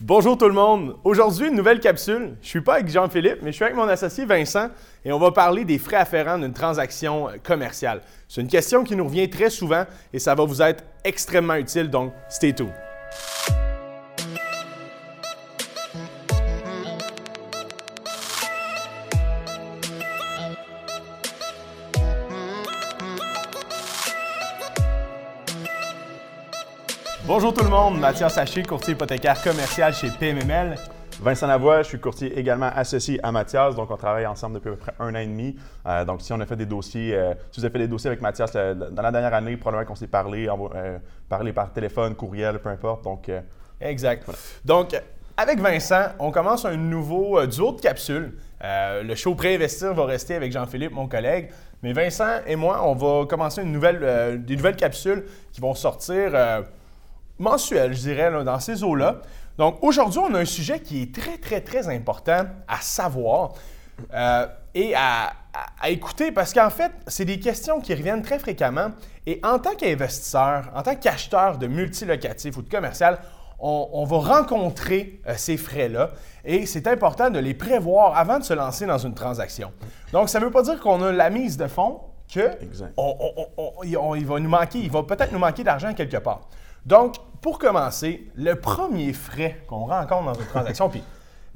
Bonjour tout le monde. Aujourd'hui, une nouvelle capsule. Je suis pas avec Jean-Philippe, mais je suis avec mon associé Vincent et on va parler des frais afférents d'une transaction commerciale. C'est une question qui nous revient très souvent et ça va vous être extrêmement utile, donc stay tuned. Bonjour tout le monde, Mathias Haché, courtier hypothécaire commercial chez PMML. Vincent Lavoie, je suis courtier également associé à Mathias, donc on travaille ensemble depuis à peu près un an et demi. Euh, donc si on a fait des dossiers, euh, si vous avez fait des dossiers avec Mathias euh, dans la dernière année, probablement qu'on s'est parlé, parlé par téléphone, courriel, peu importe. Donc, exact. Donc avec Vincent, on commence un nouveau duo de capsules. le show Préinvestir va rester avec Jean-Philippe, mon collègue. Mais Vincent et moi, on va commencer une nouvelle, des nouvelles capsules qui vont sortir mensuel, je dirais, dans ces eaux-là. Donc aujourd'hui, on a un sujet qui est très, très, très important à savoir euh, et à, écouter parce qu'en fait, c'est des questions qui reviennent très fréquemment. Et en tant qu'investisseur, en tant qu'acheteur de multilocatifs ou de commercial, on, va rencontrer euh, ces frais-là et c'est important de les prévoir avant de se lancer dans une transaction. Donc, ça ne veut pas dire qu'on a la mise de fonds que il va nous manquer, il va peut-être nous manquer d'argent quelque part. Donc, pour commencer, le premier frais qu'on rencontre dans une transaction, puis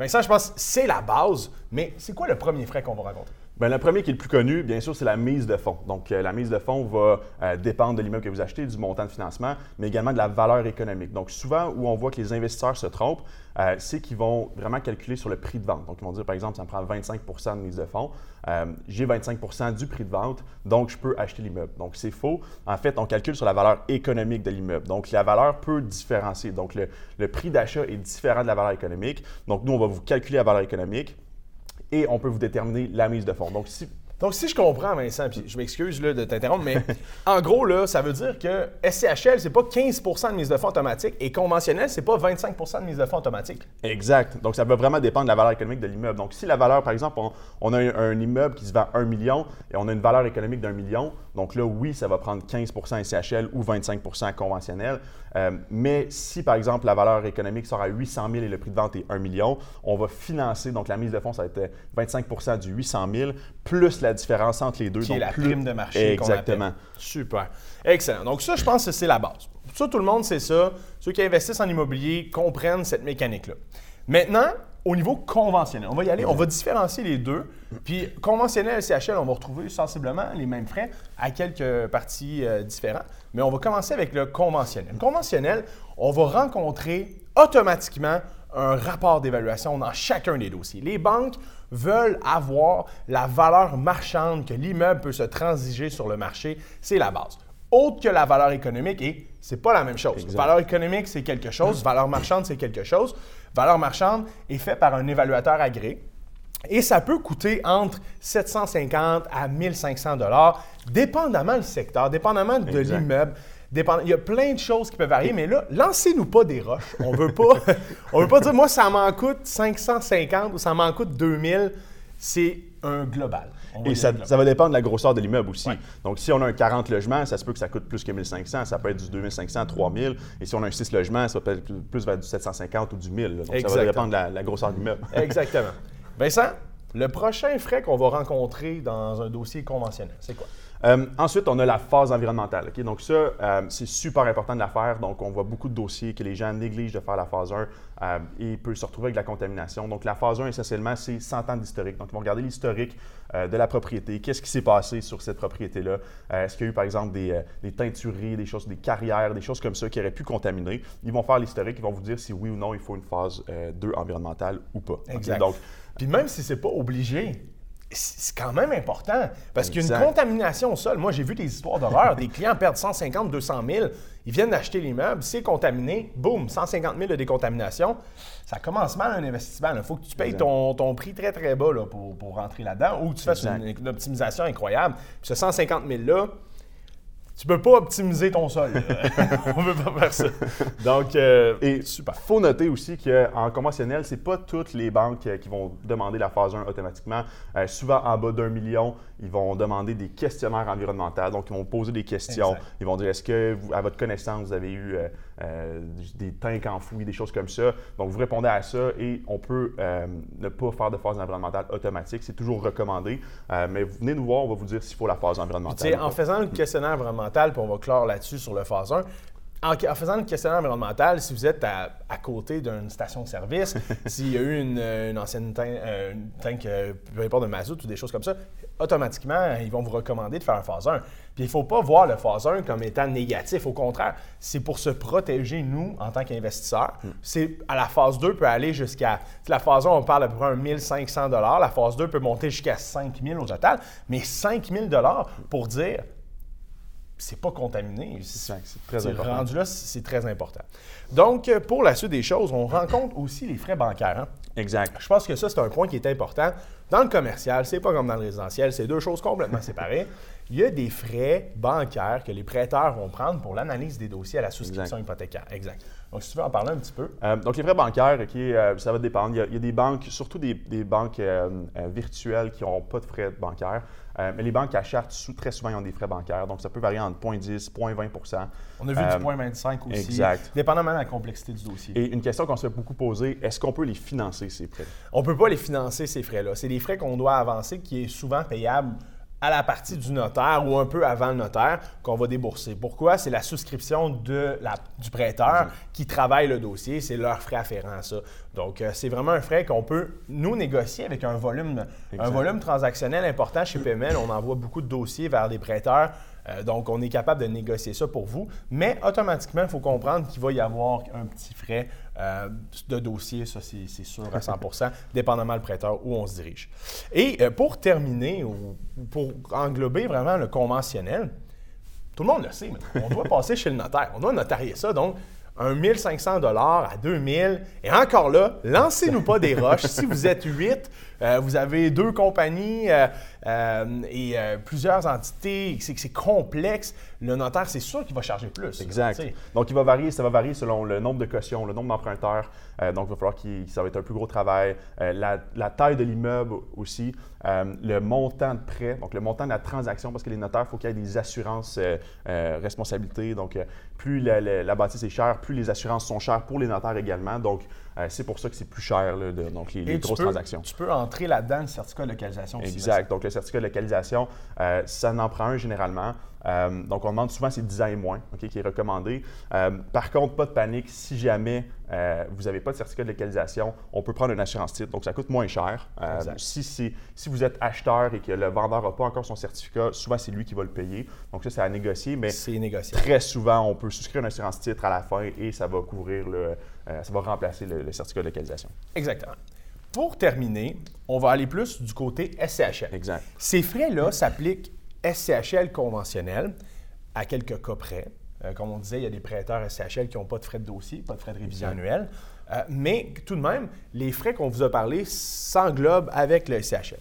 ça, je pense c'est la base, mais c'est quoi le premier frais qu'on va rencontrer? Bien, le premier qui est le plus connu, bien sûr, c'est la mise de fonds. Donc, euh, la mise de fonds va euh, dépendre de l'immeuble que vous achetez, du montant de financement, mais également de la valeur économique. Donc, souvent, où on voit que les investisseurs se trompent, euh, c'est qu'ils vont vraiment calculer sur le prix de vente. Donc, ils vont dire, par exemple, ça me prend 25% de mise de fonds. J'ai 25% du prix de vente, donc je peux acheter l'immeuble. Donc, c'est faux. En fait, on calcule sur la valeur économique de l'immeuble. Donc, la valeur peut différencier. Donc, le, le prix d'achat est différent de la valeur économique. Donc, nous, on va vous calculer la valeur économique et on peut vous déterminer la mise de fonds. Donc, si donc, si je comprends, Vincent, puis je m'excuse de t'interrompre, mais en gros, là, ça veut dire que SCHL, c'est pas 15% de mise de fonds automatique et conventionnel, c'est pas 25% de mise de fonds automatique. Exact. Donc, ça va vraiment dépendre de la valeur économique de l'immeuble. Donc, si la valeur, par exemple, on, a un, immeuble qui se vend 1 million et on a une valeur économique d'un million, donc là, oui, ça va prendre 15% SCHL ou 25% conventionnel. Euh, mais si, par exemple, la valeur économique sort à 800 000 et le prix de vente est 1 million, on va financer, donc la mise de fonds, ça va être 25% du 800 000 plus la différence entre les deux. Qui est la prime de marché. Exactement. Super. Excellent. Donc, ça, je pense que c'est la base. Ça, tout le monde sait ça. Ceux qui investissent en immobilier comprennent cette mécanique-là. Maintenant, au niveau conventionnel, on va y aller, on va différencier les deux. Puis conventionnel et CHL, on va retrouver sensiblement les mêmes frais à quelques parties euh, différentes. Mais on va commencer avec le conventionnel. Conventionnel, on va rencontrer automatiquement un rapport d'évaluation dans chacun des dossiers. Les banques veulent avoir la valeur marchande que l'immeuble peut se transiger sur le marché. C'est la base. Autre que la valeur économique, et c'est pas la même chose. Valeur économique, c'est quelque chose. Valeur marchande, c'est quelque chose. Valeur marchande est fait par un évaluateur agréé. Et ça peut coûter entre 750 à 1500 dollars, dépendamment du secteur, dépendamment de l'immeuble. Il y a plein de choses qui peuvent varier, mais là, lancez-nous pas des roches. On veut pas, on veut pas dire, moi, ça m'en coûte 550 ou ça m'en coûte 2000. C'est un global. Et ça, va dépendre de la grosseur de l'immeuble aussi. Donc, si on a un 40 logements, ça se peut que ça coûte plus que 1500. Ça peut être du 2500, 3000. Et si on a un 6 logements, ça peut être plus vers du 750 ou du 1000. Donc, ça va dépendre de la, la grosseur de l'immeuble. Exactement. Vincent, le prochain frais qu'on va rencontrer dans un dossier conventionnel, c'est quoi? Euh, ensuite, on a la phase environnementale. Donc ça, euh, c'est super important de la faire. Donc on voit beaucoup de dossiers que les gens négligent de faire la phase 1 euh, et peuvent se retrouver avec la contamination. Donc la phase 1, essentiellement, c'est 100 ans d'historique. Donc ils vont regarder l'historique de la propriété. Qu'est-ce qui s'est passé sur cette propriété-là? Est-ce qu'il y a eu, par exemple, des, des, teintureries, des choses, des carrières, des choses comme ça qui auraient pu contaminer? Ils vont faire l'historique, ils vont vous dire si oui ou non il faut une phase 2 environnementale ou pas. Exact. Donc, Puis même si c'est pas obligé, c'est quand même important. Parce qu'une contamination au sol, moi j'ai vu des histoires d'horreur, des clients perdent 150, 200 000, ils viennent d'acheter l'immeuble, c'est contaminé, boum, 150 000 de décontamination. Ça commence mal un investissement. Il faut que tu payes ton, prix très très bas pour, rentrer là-dedans ou que tu fasses une, une, optimisation incroyable. Puis ce 150 000-là, tu peux pas optimiser ton sol. On veut pas faire ça. Donc, euh, et super. faut noter aussi qu'en conventionnel, c'est pas toutes les banques euh, qui vont demander la phase 1 automatiquement. Euh, souvent, en bas d'un million, ils vont demander des questionnaires environnementaux. Donc, ils vont poser des questions. Ils vont dire est-ce que, à votre connaissance, vous avez eu des tanks enfouis, des choses comme ça. Donc, vous répondez à ça et on peut ne pas faire de phase environnementale automatique. C'est toujours recommandé. mais venez nous voir, on va vous dire s'il faut la phase environnementale. en faisant le questionnaire environnemental, puis on va clore là-dessus sur le phase 1, en, faisant le questionnaire environnemental, si vous êtes à, côté d'une station de service, s'il y a eu une, ancienne euh, tank, euh, peu importe, de mazout ou des choses comme ça, automatiquement, ils vont vous recommander de faire un phase 1. Puis il ne faut pas voir le phase 1 comme étant négatif. Au contraire, c'est pour se protéger, nous, en tant qu'investisseurs. Hmm. C'est À la phase 2 peut aller jusqu'à. La phase 1, on parle à peu près de 1500 La phase 2 peut monter jusqu'à 5000 au total. Mais 5000 pour dire c'est pas contaminé. C'est très important. Rendu là, c'est très important. Donc, euh, pour la suite des choses, on rencontre aussi les frais bancaires. Hein. Exact. Je pense que ça, c'est un point qui est important. Dans le commercial, c'est pas comme dans le résidentiel, c'est deux choses complètement séparées. Il y a des frais bancaires que les prêteurs vont prendre pour l'analyse des dossiers à la souscription hypothécaire. Exact. Donc, si tu veux en parler un petit peu. Euh, donc, les frais bancaires, OK, euh, ça va dépendre. Il y, a, des banques, surtout des, banques virtuelles qui n'auront pas de frais bancaires. Euh, mais les banques à charte, très souvent, ils ont des frais bancaires. Donc, ça peut varier entre 0,10 0,20% On a vu du 0,25 euh, aussi. Exact. Dépendamment de la complexité du dossier. Et une question qu'on se fait beaucoup poser, est-ce qu'on peut les financer, ces frais? On ne peut pas les financer, ces frais-là. C'est des frais qu'on doit avancer qui est souvent payable à la partie du notaire ou un peu avant le notaire qu'on va débourser. Pourquoi? C'est la souscription de la, du prêteur qui travaille le dossier, c'est leur frais afférent à ça. Donc, euh, c'est vraiment un frais qu'on peut, nous, négocier avec un volume, un volume transactionnel important chez PML. On envoie beaucoup de dossiers vers des prêteurs euh, donc, on est capable de négocier ça pour vous, mais automatiquement, il faut comprendre qu'il va y avoir un petit frais euh, de dossier, ça c'est sûr à 100% dépendamment le prêteur où on se dirige. Et euh, pour terminer, ou pour englober vraiment le conventionnel, tout le monde le sait, on doit passer chez le notaire, on doit notarier ça, donc un 1500 à 2000. Et encore là, lancez-nous pas des roches. si vous êtes 8, euh, vous avez deux compagnies euh, euh, et plusieurs entités, c'est c'est complexe. Le notaire, c'est sûr qu'il va charger plus. Exact. donc, il va varier, ça va varier selon le nombre de cautions, le nombre d'emprunteurs. donc, il va falloir que ça va être un plus gros travail. La, la, taille de l'immeuble aussi. le montant de prêt, donc le montant de la transaction, parce que les notaires, il faut qu'il y ait des assurances responsabilités. Donc, plus la, bâtisse est chère, plus les assurances sont chères pour les notaires également. Euh, c'est pour ça que c'est plus cher, de, donc les, grosses transactions. Tu peux entrer là-dedans le certificat de localisation. Exact. Donc, le certificat de localisation, euh, ça en prend un généralement. Euh, donc, on demande souvent c'est 10 ans et moins, qui est recommandé. par contre, pas de panique, si jamais vous n'avez pas de certificat de localisation, on peut prendre une assurance titre, donc ça coûte moins cher. si, si vous êtes acheteur et que le vendeur n'a pas encore son certificat, souvent c'est lui qui va le payer. Donc, ça, c'est à négocier, mais très souvent, on peut souscrire une assurance titre à la fin et ça va couvrir le, euh, ça va remplacer le, certificat de localisation. Exactement. Pour terminer, on va aller plus du côté SCHL. Exact. Ces frais-là s'appliquent SCHL conventionnel à quelques cas près. Euh, comme on disait, il y a des prêteurs SCHL qui n'ont pas de frais de dossier, pas de frais de révision annuelle. Euh, mais tout de même, les frais qu'on vous a parlé s'englobent avec le SCHL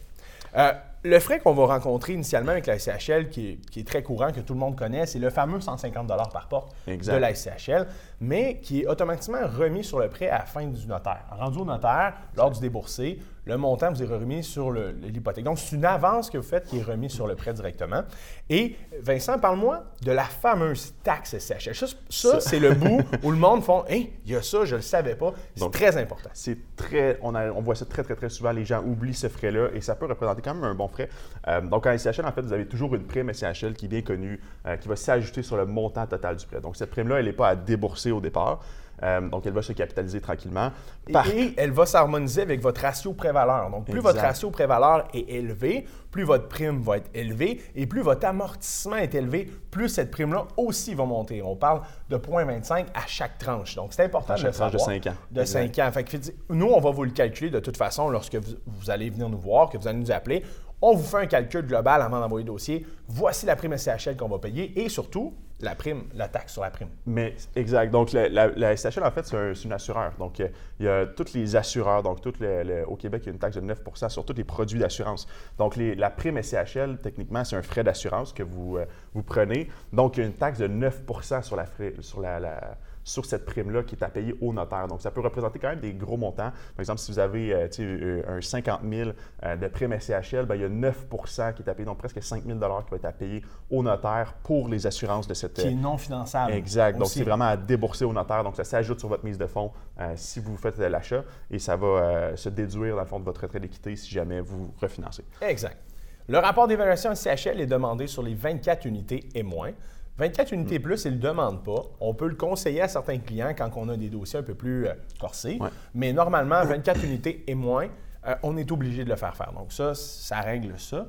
le frais qu'on va rencontrer initialement avec la SCHL, qui est, très courant, que tout le monde connaît, c'est le fameux 150 par porte de la SCHL, mais qui est automatiquement remis sur le prêt à la fin du notaire. Rendu au notaire, lors du déboursé, le montant vous est remis sur l'hypothèque. Donc, c'est une avance que vous faites qui est remise sur le prêt directement. Et Vincent, parle-moi de la fameuse taxe SCHL. Ça, c'est le bout où le monde font Hey, il y a ça, je ne le savais pas. C'est très important. C'est très. On, on, voit ça très, très, très souvent. Les gens oublient ce frais-là et ça peut représenter quand même un bon frais. Euh, donc, en SCHL, en fait, vous avez toujours une prime SCHL qui est bien connue, euh, qui va s'ajouter sur le montant total du prêt. Donc, cette prime-là, elle n'est pas à débourser au départ. Euh, donc, elle va se capitaliser tranquillement. Et, elle va s'harmoniser avec votre ratio prévaleur. Donc, plus votre ratio prévaleur est élevé, plus votre prime va être élevée et plus votre amortissement est élevé, plus cette prime-là aussi va monter. On parle de 0,25 à chaque tranche. Donc, c'est important de tranche de 5 ans. De 5 ans. Fait nous, on va vous le calculer de toute façon lorsque vous allez venir nous voir, que vous allez nous appeler. On vous fait un calcul global avant d'envoyer le dossier. Voici la prime SCHL qu'on va payer et surtout la prime, la taxe sur la prime. Mais exact. Donc la, SCHL, en fait, c'est un, assureur. Donc il y a tous les assureurs. Donc au Québec, il y a une taxe de 9% sur tous les produits d'assurance. Donc la prime SCHL, techniquement, c'est un frais d'assurance que vous, euh, vous prenez. Donc il y a une taxe de 9 sur la, la sur cette prime-là qui est à payer au notaire. Donc, ça peut représenter quand même des gros montants. Par exemple, si vous avez euh, euh, un 50 000 euh, de prime SCHL, bien, il y a 9 qui est à payer, donc presque 5 000 qui va être à payer au notaire pour les assurances de, cette. Qui est non finançable. Exact. Donc, c'est vraiment à débourser au notaire. Donc, ça s'ajoute sur votre mise de fonds euh, si vous faites l'achat et ça va euh, se déduire dans le fond de votre retrait d'équité si jamais vous refinancez. Exact. Le rapport d'évaluation CHL est demandé sur les 24 unités et moins. 24 unités Mm. plus, ils ne le demandent pas. On peut le conseiller à certains clients quand on a des dossiers un peu plus euh, corsés. Ouais. Mais normalement, 24 unités et moins, on est obligé de le faire faire. Donc ça, ça règle ça.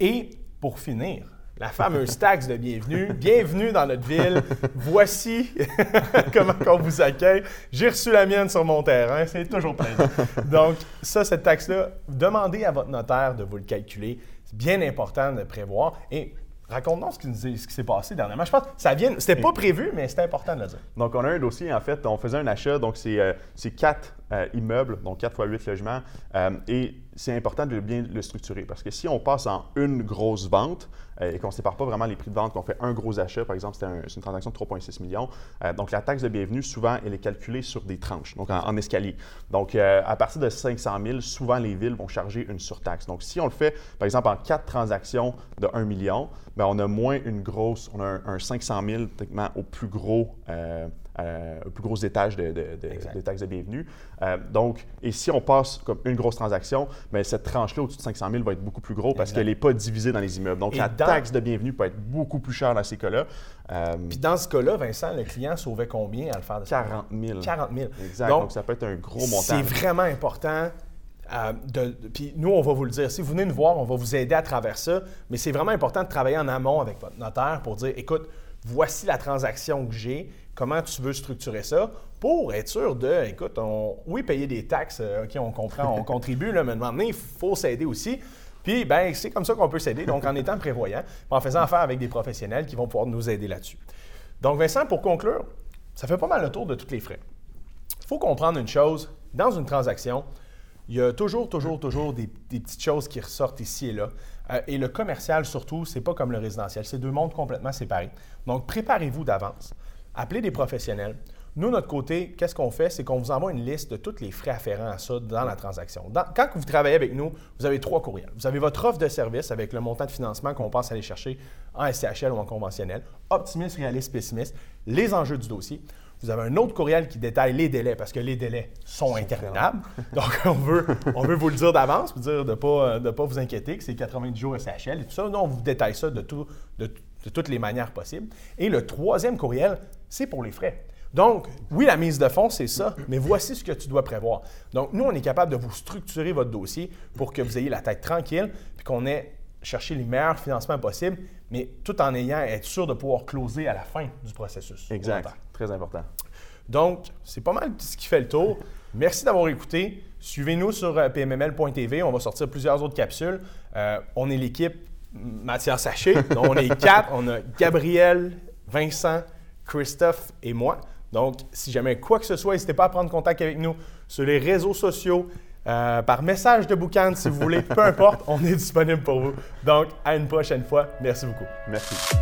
Et pour finir, la fameuse taxe de bienvenue. Bienvenue dans notre ville. Voici comment on vous accueille. J'ai reçu la mienne sur mon terrain. C'est toujours plein. Donc, ça, cette taxe-là, demandez à votre notaire de vous le calculer. C'est bien important de prévoir. Et raconte-nous ce qui, nous s'est passé dernièrement. Je pense que ça vient. C'était pas prévu, mais c'était important de le dire. Donc, on a un dossier, en fait, on faisait un achat, donc c'est euh, quatre euh, immeubles, donc 4 fois 8 logements, euh, et c'est important de bien le structurer parce que si on passe en une grosse vente euh, et qu'on ne sépare pas vraiment les prix de vente, qu'on fait un gros achat, par exemple, c'est une transaction de 3,6 millions, euh, donc la taxe de bienvenue, souvent, elle est calculée sur des tranches, donc en, escalier. Donc, euh, à partir de 500 000, souvent, les villes vont charger une surtaxe. Donc, si on le fait, par exemple, en quatre transactions de 1 million, ben, on a moins une grosse, on a un, un 500 000 techniquement au plus gros, euh, au plus gros étage de, de, de- bienvenue. Euh, donc, et si on passe comme une grosse transaction, ben, cette tranche-là au-dessus de 500 000 va être beaucoup plus gros parce qu'elle n'est pas divisée dans les immeubles. Donc, Et la dans- taxe de bienvenue peut être beaucoup plus chère dans ces cas-là. Euh, Puis dans ce cas-là, Vincent, le client sauvait combien à le faire de ça? 40 000. 40 000. Exact. Donc, Donc, ça peut être un gros montant. C'est vraiment important. euh, de, de- puis nous, on va vous le dire. Si vous venez nous voir, on va vous aider à travers ça. Mais c'est vraiment important de travailler en amont avec votre notaire pour dire écoute, voici la transaction que j'ai, comment tu veux structurer ça, pour être sûr de, écoute, on, oui, payer des taxes, euh, OK, on comprend, on contribue, là, mais à un moment donné, il faut s'aider aussi. Puis, ben, c'est comme ça qu'on peut s'aider, donc en étant prévoyant, en faisant affaire avec des professionnels qui vont pouvoir nous aider là-dessus. Donc, Vincent, pour conclure, ça fait pas mal le tour de tous les frais. Il faut comprendre une chose, dans une transaction, il y a toujours, toujours, toujours des, petites choses qui ressortent ici et là. Euh, et le commercial, surtout, c'est pas comme le résidentiel. C'est deux mondes complètement séparés. Donc, préparez-vous d'avance. Appelez des professionnels. Nous, notre côté, qu'est-ce qu'on fait? C'est qu'on vous envoie une liste de tous les frais afférents à ça dans la transaction. Quand vous travaillez avec nous, vous avez trois courriels. Vous avez votre offre de service avec le montant de financement qu'on pense aller chercher en SCHL ou en conventionnel, optimiste, réaliste, pessimiste, les enjeux du dossier. Vous avez un autre courriel qui détaille les délais parce que les délais sont interminables. Donc, on veut, on veut vous le dire d'avance, vous dire de ne pas, de pas vous inquiéter que c'est 90 jours SHL et tout ça. Nous, on vous détaille ça de, tout, de, de toutes les manières possibles. Et le troisième courriel, c'est pour les frais. Donc, oui, la mise de fonds, c'est ça, mais voici ce que tu dois prévoir. Donc, nous, on est capable de vous structurer votre dossier pour que vous ayez la tête tranquille puis qu'on ait cherché les meilleurs financements possibles, mais tout en ayant être sûr de pouvoir closer à la fin du processus. Exact. Très important. Donc, c'est pas mal ce qui fait le tour. Merci d'avoir écouté. Suivez-nous sur euh, pmml.tv. On va sortir plusieurs autres capsules. Euh, on est l'équipe Mathias Saché. Donc, on est quatre. On a Gabriel, Vincent, Christophe et moi. Donc, si jamais quoi que ce soit, n'hésitez pas à prendre contact avec nous sur les réseaux sociaux, euh, par message de boucan si vous voulez. Peu importe, on est disponible pour vous. Donc, à une prochaine fois. Merci beaucoup. Merci.